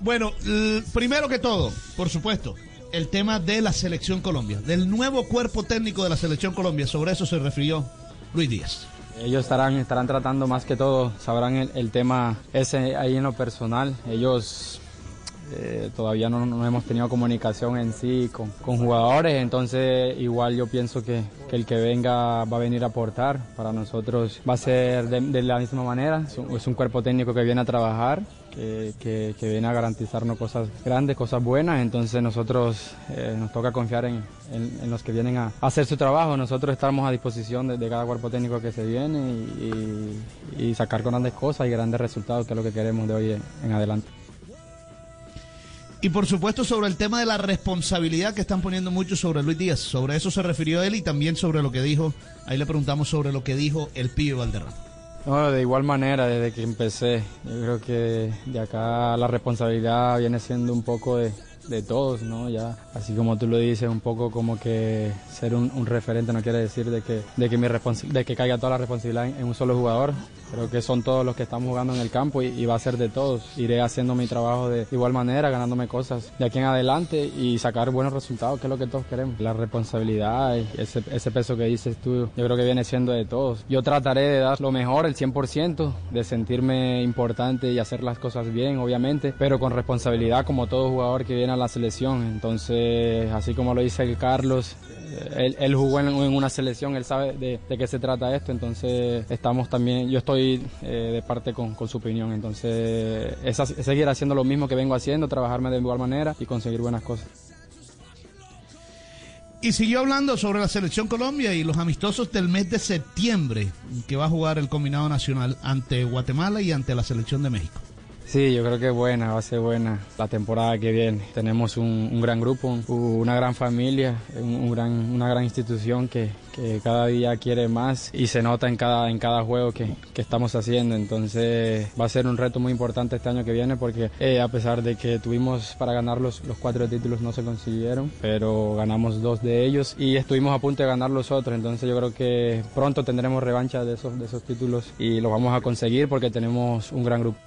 Bueno, primero que todo, por supuesto, el tema de la selección Colombia, del nuevo cuerpo técnico de la selección Colombia. Sobre eso se refirió Luis Díaz. Ellos estarán, estarán tratando más que todo, sabrán el, el tema ese ahí en lo personal. Ellos eh, todavía no, no, hemos tenido comunicación en sí con, jugadores, entonces igual yo pienso que, que, el que venga va a venir a aportar. Para nosotros va a ser de, la misma manera, es un, cuerpo técnico que viene a trabajar, que, que, viene a garantizarnos cosas grandes, cosas buenas, entonces nosotros eh, nos toca confiar en, en, los que vienen a hacer su trabajo, nosotros estamos a disposición de, cada cuerpo técnico que se viene y, y, sacar grandes cosas y grandes resultados, que es lo que queremos de hoy en adelante. Y por supuesto sobre el tema de la responsabilidad que están poniendo mucho sobre Luis Díaz. Sobre eso se refirió él y también sobre lo que dijo, ahí le preguntamos sobre lo que dijo el pibe Valderrama. No, de igual manera, desde que empecé, yo creo que de acá la responsabilidad viene siendo un poco de, de todos, ¿no? Ya, así como tú lo dices, un poco como que ser un, referente no quiere decir de que, de que, mi de que caiga toda la responsabilidad en, un solo jugador. Creo que son todos los que estamos jugando en el campo y, y, va a ser de todos. Iré haciendo mi trabajo de igual manera, ganándome cosas de aquí en adelante y sacar buenos resultados, que es lo que todos queremos. La responsabilidad, ese, ese peso que dices tú, yo creo que viene siendo de todos. Yo trataré de dar lo mejor, el 100%, de sentirme importante y hacer las cosas bien, obviamente, pero con responsabilidad como todo jugador que viene a la selección. Entonces, así como lo dice Carlos, él, jugó en, una selección, él sabe de, de, qué se trata esto, entonces estamos también, yo estoy eh, de parte con, con, su opinión, entonces es, es seguir haciendo lo mismo que vengo haciendo, trabajarme de igual manera y conseguir buenas cosas. Y siguió hablando sobre la selección Colombia y los amistosos del mes de septiembre que va a jugar el combinado nacional ante Guatemala y ante la selección de México. Sí, yo creo que es buena, va a ser buena la temporada que viene. Tenemos un, un gran grupo, un, una gran familia, un, gran, una gran institución que, que, cada día quiere más y se nota en cada, en cada juego que, que, estamos haciendo. Entonces va a ser un reto muy importante este año que viene porque eh, a pesar de que tuvimos para ganar los, los cuatro títulos no se consiguieron, pero ganamos dos de ellos y estuvimos a punto de ganar los otros. Entonces yo creo que pronto tendremos revancha de esos, de esos títulos y lo vamos a conseguir porque tenemos un gran grupo.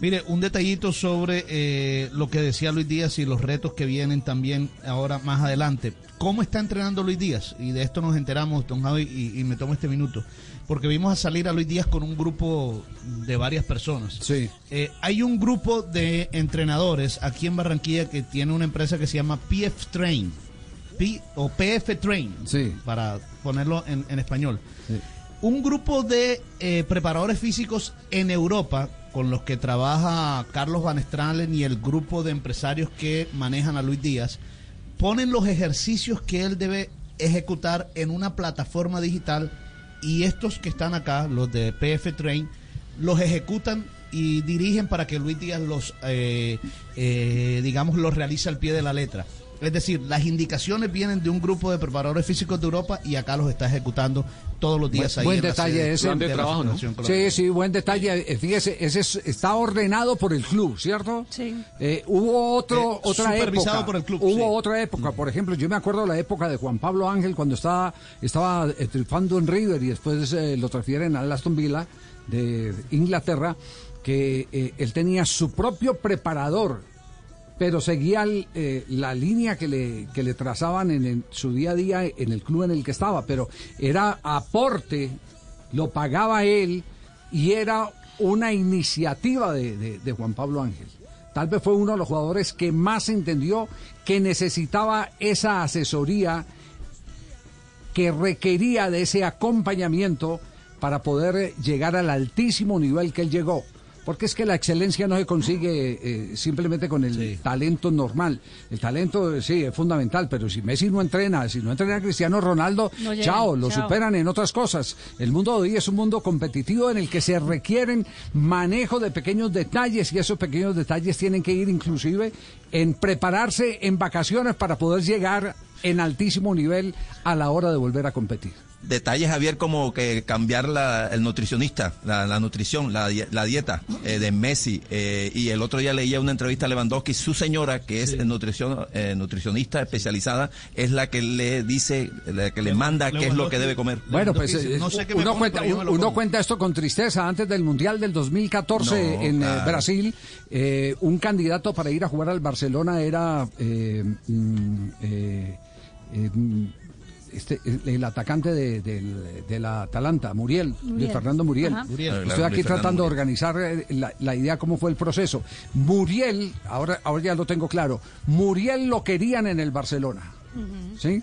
Mire, un detallito sobre eh, lo que decía Luis Díaz y los retos que vienen también ahora más adelante. ¿Cómo está entrenando Luis Díaz? Y de esto nos enteramos, don Javi, y, y, me tomo este minuto. Porque vimos a salir a Luis Díaz con un grupo de varias personas. Sí. Eh, hay un grupo de entrenadores aquí en Barranquilla que tiene una empresa que se llama PF Train. P, o PF Train, sí. para ponerlo en, en español. Sí. Un grupo de eh, preparadores físicos en Europa con los que trabaja Carlos Van Stralen y el grupo de empresarios que manejan a Luis Díaz, ponen los ejercicios que él debe ejecutar en una plataforma digital y estos que están acá, los de PF Train, los ejecutan y dirigen para que Luis Díaz los, eh, eh, digamos, los realice al pie de la letra. Es decir, las indicaciones vienen de un grupo de preparadores físicos de Europa y acá los está ejecutando todos los días buen, ahí. Buen detalle ese. De trabajo, ¿no? Sí, sí, buen detalle. Eh, fíjese, ese es, está ordenado por el club, ¿cierto? Sí. Eh, hubo otro, Eh, otra supervisado época. por el club, hubo sí. otra época. Por ejemplo, yo me acuerdo la época de Juan Pablo Ángel cuando estaba, estaba eh, triunfando en River y después eh, lo transfieren al Aston Villa de Inglaterra, que eh, él tenía su propio preparador pero seguía eh, la línea que le, que le trazaban en, su día a día en el club en el que estaba, pero era aporte, lo pagaba él y era una iniciativa de, de, de Juan Pablo Ángel. Tal vez fue uno de los jugadores que más entendió que necesitaba esa asesoría, que requería de ese acompañamiento para poder llegar al altísimo nivel que él llegó porque es que la excelencia no se consigue eh, simplemente con el sí. talento normal. El talento sí es fundamental, pero si Messi no entrena, si no entrena a Cristiano Ronaldo, no chao, lo chao. superan en otras cosas. El mundo de hoy es un mundo competitivo en el que se requieren manejo de pequeños detalles y esos pequeños detalles tienen que ir inclusive en prepararse en vacaciones para poder llegar en altísimo nivel a la hora de volver a competir. Detalles, Javier, como que cambiar la, el nutricionista, la, nutrición, la, la dieta eh, de Messi. Eh, y el otro día leía una entrevista a Lewandowski, su señora, que es nutrición, eh, nutricionista especializada, es la que le dice, la que le manda qué es lo que debe comer. Bueno, pues uno, cuenta, uno cuenta esto con tristeza. Antes del Mundial del 2014 en Brasil, un candidato para ir a jugar al Barcelona era... Este, el, atacante de, de, la Atalanta, Muriel, de Fernando Muriel. Estoy aquí tratando de organizar eh, la, la, idea, cómo fue el proceso. Muriel, ahora, ahora ya lo tengo claro, Muriel lo querían en el Barcelona. ¿Sí?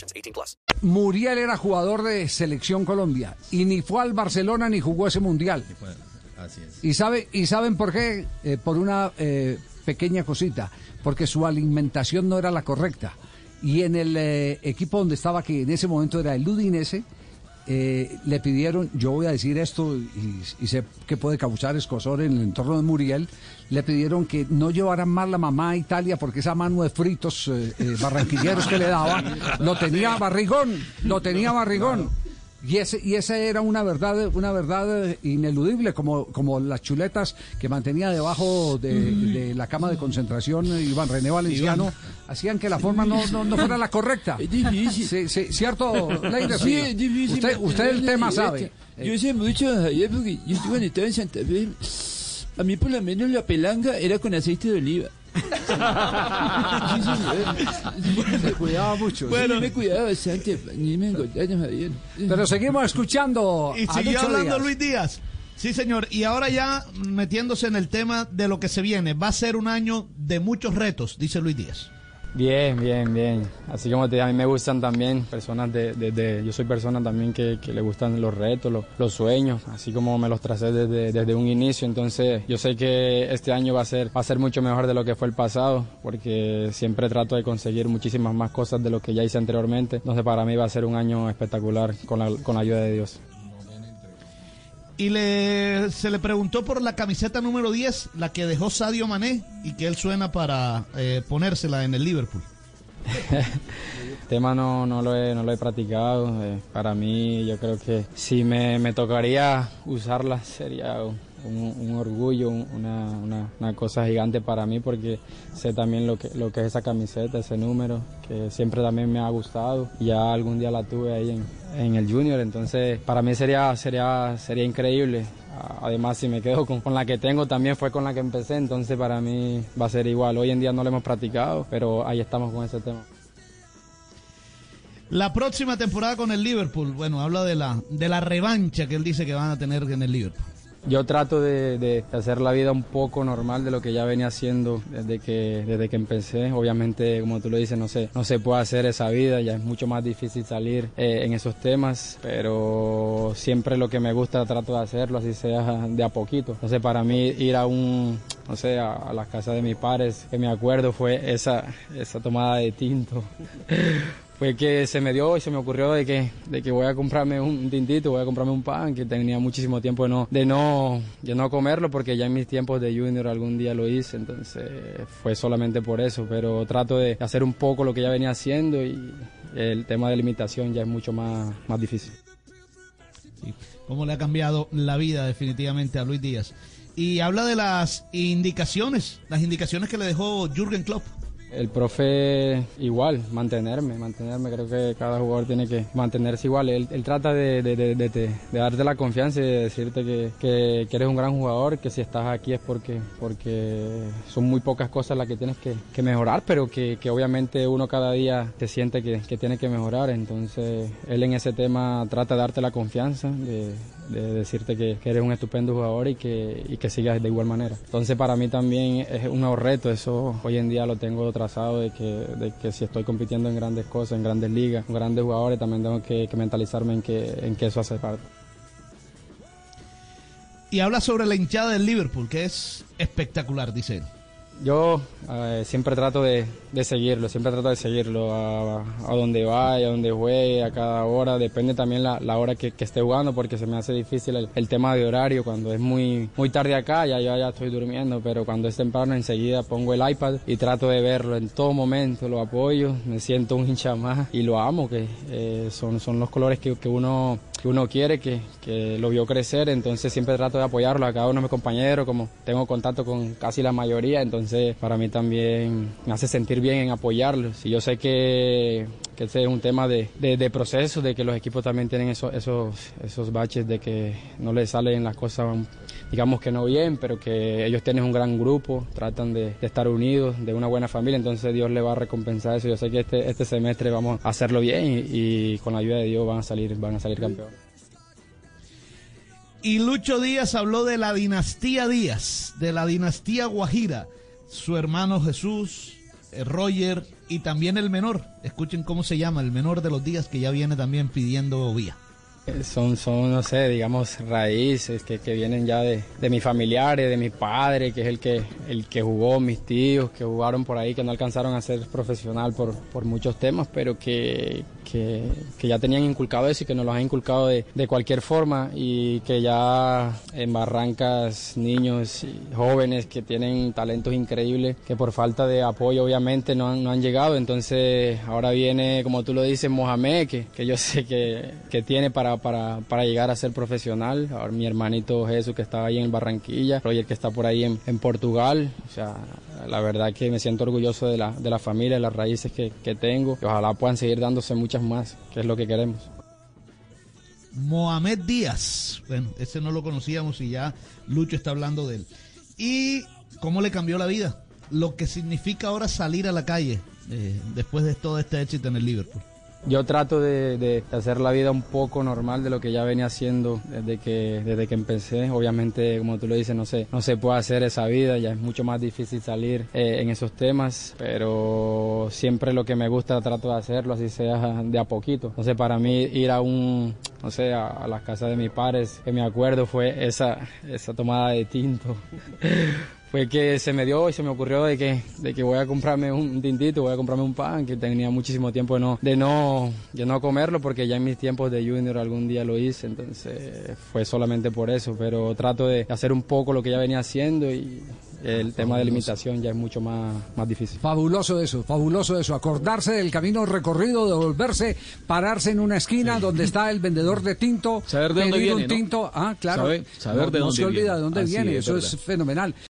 18 plus. Muriel era jugador de Selección Colombia y ni fue al Barcelona ni jugó ese Mundial. Así es. ¿Y, sabe, y saben por qué? Eh, por una eh, pequeña cosita. Porque su alimentación no era la correcta. Y en el eh, equipo donde estaba, que en ese momento era el Udinese, eh, le pidieron, yo voy a decir esto y, sé que puede causar escosor en el entorno de Muriel, le pidieron que no llevaran más la mamá a Italia porque esa mano de fritos eh, eh, barranquilleros que le daba lo tenía barrigón, lo tenía barrigón. Y ese, y esa era una verdad, una verdad ineludible, como, como las chuletas que mantenía debajo de, la cama de concentración Iván René Valenciano, hacían que la forma no, no, fuera la correcta. Es difícil. Sí, sí, ¿Cierto, Sí, es difícil. Usted, usted el tema sabe. Yo sé mucho, Javier, porque yo cuando estaba en Santa Fe, a mí por lo menos la pelanga era con aceite de oliva. Me cuidaba mucho. Bueno, me cuidaba bastante. Ni me Pero seguimos escuchando. Y siguió hablando Luis Díaz. Sí, señor. Y ahora ya metiéndose en el tema de lo que se viene. Va a ser un año de muchos retos, dice Luis Díaz. Bien, bien, bien. Así como te, a mí me gustan también personas de, yo soy persona también que, le gustan los retos, los, sueños, así como me los tracé desde, desde, un inicio. Entonces yo sé que este año va a ser, va a ser mucho mejor de lo que fue el pasado, porque siempre trato de conseguir muchísimas más cosas de lo que ya hice anteriormente. Entonces para mí va a ser un año espectacular con la, con la ayuda de Dios y le, se le preguntó por la camiseta número 10, la que dejó Sadio Mané y que él suena para eh, ponérsela en el Liverpool. el tema no, no, lo he, no lo he practicado. Eh, para mí yo creo que si me, me tocaría usarla sería un, orgullo, una, una, cosa gigante para mí porque sé también lo que, lo que es esa camiseta, ese número, que siempre también me ha gustado. Ya algún día la tuve ahí en, en el Junior, entonces para mí sería, sería, sería increíble. Además, si me quedo con, con, la que tengo, también fue con la que empecé, entonces para mí va a ser igual. Hoy en día no lo hemos practicado, pero ahí estamos con ese tema. La próxima temporada con el Liverpool, bueno, habla de la, de la revancha que él dice que van a tener en el Liverpool. Yo trato de, hacer la vida un poco normal de lo que ya venía haciendo desde que, desde que empecé. Obviamente, como tú lo dices, no sé, no se puede hacer esa vida, ya es mucho más difícil salir eh, en esos temas, pero siempre lo que me gusta trato de hacerlo, así sea de a poquito. Entonces, para mí ir a un, no sé, a, a las casas de mis padres, que me acuerdo fue esa, esa tomada de tinto fue que se me dio y se me ocurrió de que, de que voy a comprarme un tintito, voy a comprarme un pan, que tenía muchísimo tiempo de no, de no, de no comerlo, porque ya en mis tiempos de junior algún día lo hice, entonces fue solamente por eso, pero trato de hacer un poco lo que ya venía haciendo y el tema de limitación ya es mucho más, más difícil. ¿Cómo le ha cambiado la vida definitivamente a Luis Díaz? Y habla de las indicaciones, las indicaciones que le dejó Jürgen Klopp el profe igual, mantenerme, mantenerme, creo que cada jugador tiene que mantenerse igual. Él, trata de, de, darte la confianza y de decirte que, eres un gran jugador, que si estás aquí es porque, porque son muy pocas cosas las que tienes que, mejorar, pero que, obviamente uno cada día te siente que, tiene que mejorar. Entonces él en ese tema trata de darte la confianza, de, decirte que, eres un estupendo jugador y que, y que sigas de igual manera. Entonces para mí también es un reto, eso hoy en día lo tengo otra atrasado de que, de que si estoy compitiendo en grandes cosas, en grandes ligas, con grandes jugadores, también tengo que, que mentalizarme en que, en que eso hace parte. Y habla sobre la hinchada del Liverpool, que es espectacular, dice él. Yo eh, siempre trato de, de, seguirlo, siempre trato de seguirlo a, a, donde vaya, a donde juegue, a cada hora. Depende también la, la hora que, esté jugando porque se me hace difícil el, el, tema de horario. Cuando es muy, muy tarde acá, ya yo ya estoy durmiendo, pero cuando es temprano enseguida pongo el iPad y trato de verlo en todo momento, lo apoyo, me siento un hincha más y lo amo, que eh, son, son los colores que, que uno que uno quiere, que, que, lo vio crecer, entonces siempre trato de apoyarlo a cada uno de mis compañeros, como tengo contacto con casi la mayoría, entonces para mí también me hace sentir bien en apoyarlos. Y yo sé que, que ese es un tema de, de, de, proceso, de que los equipos también tienen esos, esos, esos baches de que no les salen las cosas, digamos que no bien, pero que ellos tienen un gran grupo, tratan de, estar unidos, de una buena familia, entonces Dios le va a recompensar eso. Yo sé que este, este semestre vamos a hacerlo bien y, con la ayuda de Dios van a salir, van a salir campeones. Y Lucho Díaz habló de la dinastía Díaz, de la dinastía Guajira, su hermano Jesús, Roger y también el menor. Escuchen cómo se llama, el menor de los días que ya viene también pidiendo vía. Son, son, no sé, digamos, raíces que, que vienen ya de, de mis familiares, de mi padre, que es el que, el que jugó, mis tíos, que jugaron por ahí, que no alcanzaron a ser profesional por, por muchos temas, pero que, que, que, ya tenían inculcado eso y que nos lo han inculcado de, de, cualquier forma y que ya en Barrancas niños y jóvenes que tienen talentos increíbles que por falta de apoyo obviamente no han, no han llegado. Entonces ahora viene, como tú lo dices, Mohamed, que, que yo sé que, que tiene para, para, para, llegar a ser profesional. Ahora mi hermanito Jesús que está ahí en Barranquilla, Roger que está por ahí en, en Portugal. O sea, la verdad que me siento orgulloso de la, de la familia, de las raíces que, que tengo. Y ojalá puedan seguir dándose más, que es lo que queremos. Mohamed Díaz, bueno, ese no lo conocíamos y ya Lucho está hablando de él. ¿Y cómo le cambió la vida? Lo que significa ahora salir a la calle eh, después de todo este éxito en el Liverpool. Yo trato de, de, hacer la vida un poco normal de lo que ya venía haciendo desde que, desde que empecé. Obviamente, como tú lo dices, no sé, no se puede hacer esa vida, ya es mucho más difícil salir eh, en esos temas, pero siempre lo que me gusta trato de hacerlo, así sea de a poquito. Entonces, para mí ir a un, no sé, a, a las casas de mis padres, que me acuerdo fue esa, esa tomada de tinto. fue que se me dio y se me ocurrió de que, de que voy a comprarme un tintito, voy a comprarme un pan, que tenía muchísimo tiempo de no, de no, de no comerlo, porque ya en mis tiempos de junior algún día lo hice, entonces fue solamente por eso, pero trato de hacer un poco lo que ya venía haciendo y el tema de limitación ya es mucho más, más difícil. Fabuloso eso, fabuloso eso, acordarse del camino recorrido, de volverse, pararse en una esquina sí. donde está el vendedor de tinto, saber de dónde viene, un tinto, ¿no? ah, claro, saber, saber no, de dónde no se olvida de dónde Así viene, es, eso verdad. es fenomenal.